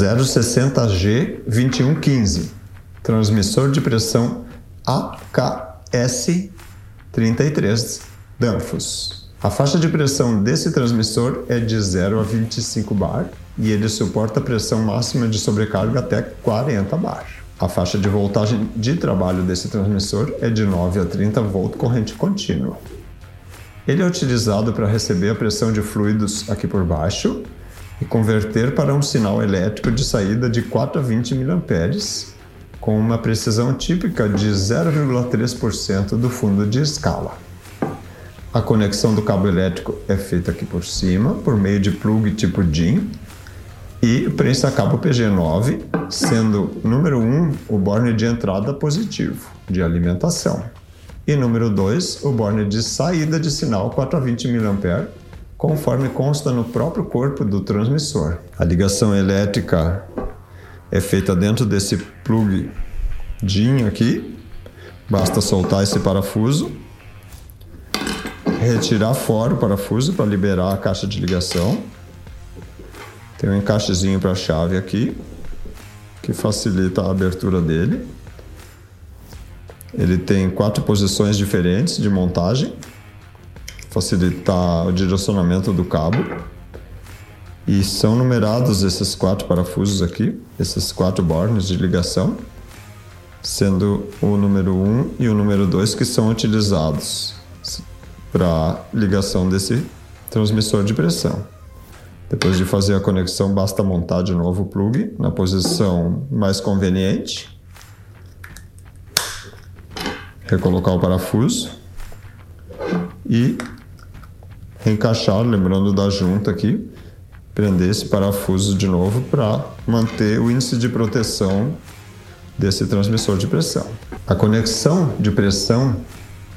060G 2115, transmissor de pressão AKS 33 Danfoss. A faixa de pressão desse transmissor é de 0 a 25 bar e ele suporta pressão máxima de sobrecarga até 40 bar. A faixa de voltagem de trabalho desse transmissor é de 9 a 30 volt corrente contínua. Ele é utilizado para receber a pressão de fluidos aqui por baixo e converter para um sinal elétrico de saída de 4 a 20 mA, com uma precisão típica de 0,3% do fundo de escala. A conexão do cabo elétrico é feita aqui por cima, por meio de plug tipo DIN, e prensa cabo PG9, sendo número 1 o borne de entrada positivo, de alimentação, e número 2 o borne de saída de sinal 4 a 20 mA, conforme consta no próprio corpo do transmissor. A ligação elétrica é feita dentro desse plug aqui. Basta soltar esse parafuso, retirar fora o parafuso para liberar a caixa de ligação. Tem um encaixezinho para a chave aqui, que facilita a abertura dele. Ele tem quatro posições diferentes de montagem facilitar o direcionamento do cabo. E são numerados esses quatro parafusos aqui, esses quatro bornes de ligação, sendo o número 1 e o número 2 que são utilizados para ligação desse transmissor de pressão. Depois de fazer a conexão, basta montar de novo o plug na posição mais conveniente, recolocar o parafuso e encaixar, lembrando da junta aqui, prender esse parafuso de novo para manter o índice de proteção desse transmissor de pressão. A conexão de pressão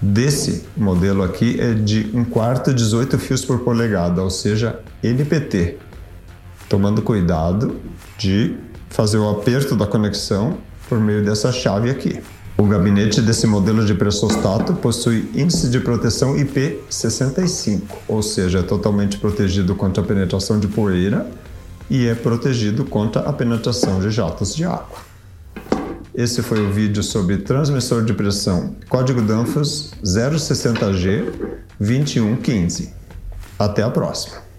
desse modelo aqui é de 1 quarto 18 fios por polegada, ou seja, NPT, tomando cuidado de fazer o aperto da conexão por meio dessa chave aqui. O gabinete desse modelo de pressostato possui índice de proteção IP65, ou seja, é totalmente protegido contra a penetração de poeira e é protegido contra a penetração de jatos de água. Esse foi o vídeo sobre transmissor de pressão código Danfoss 060G 2115. Até a próxima!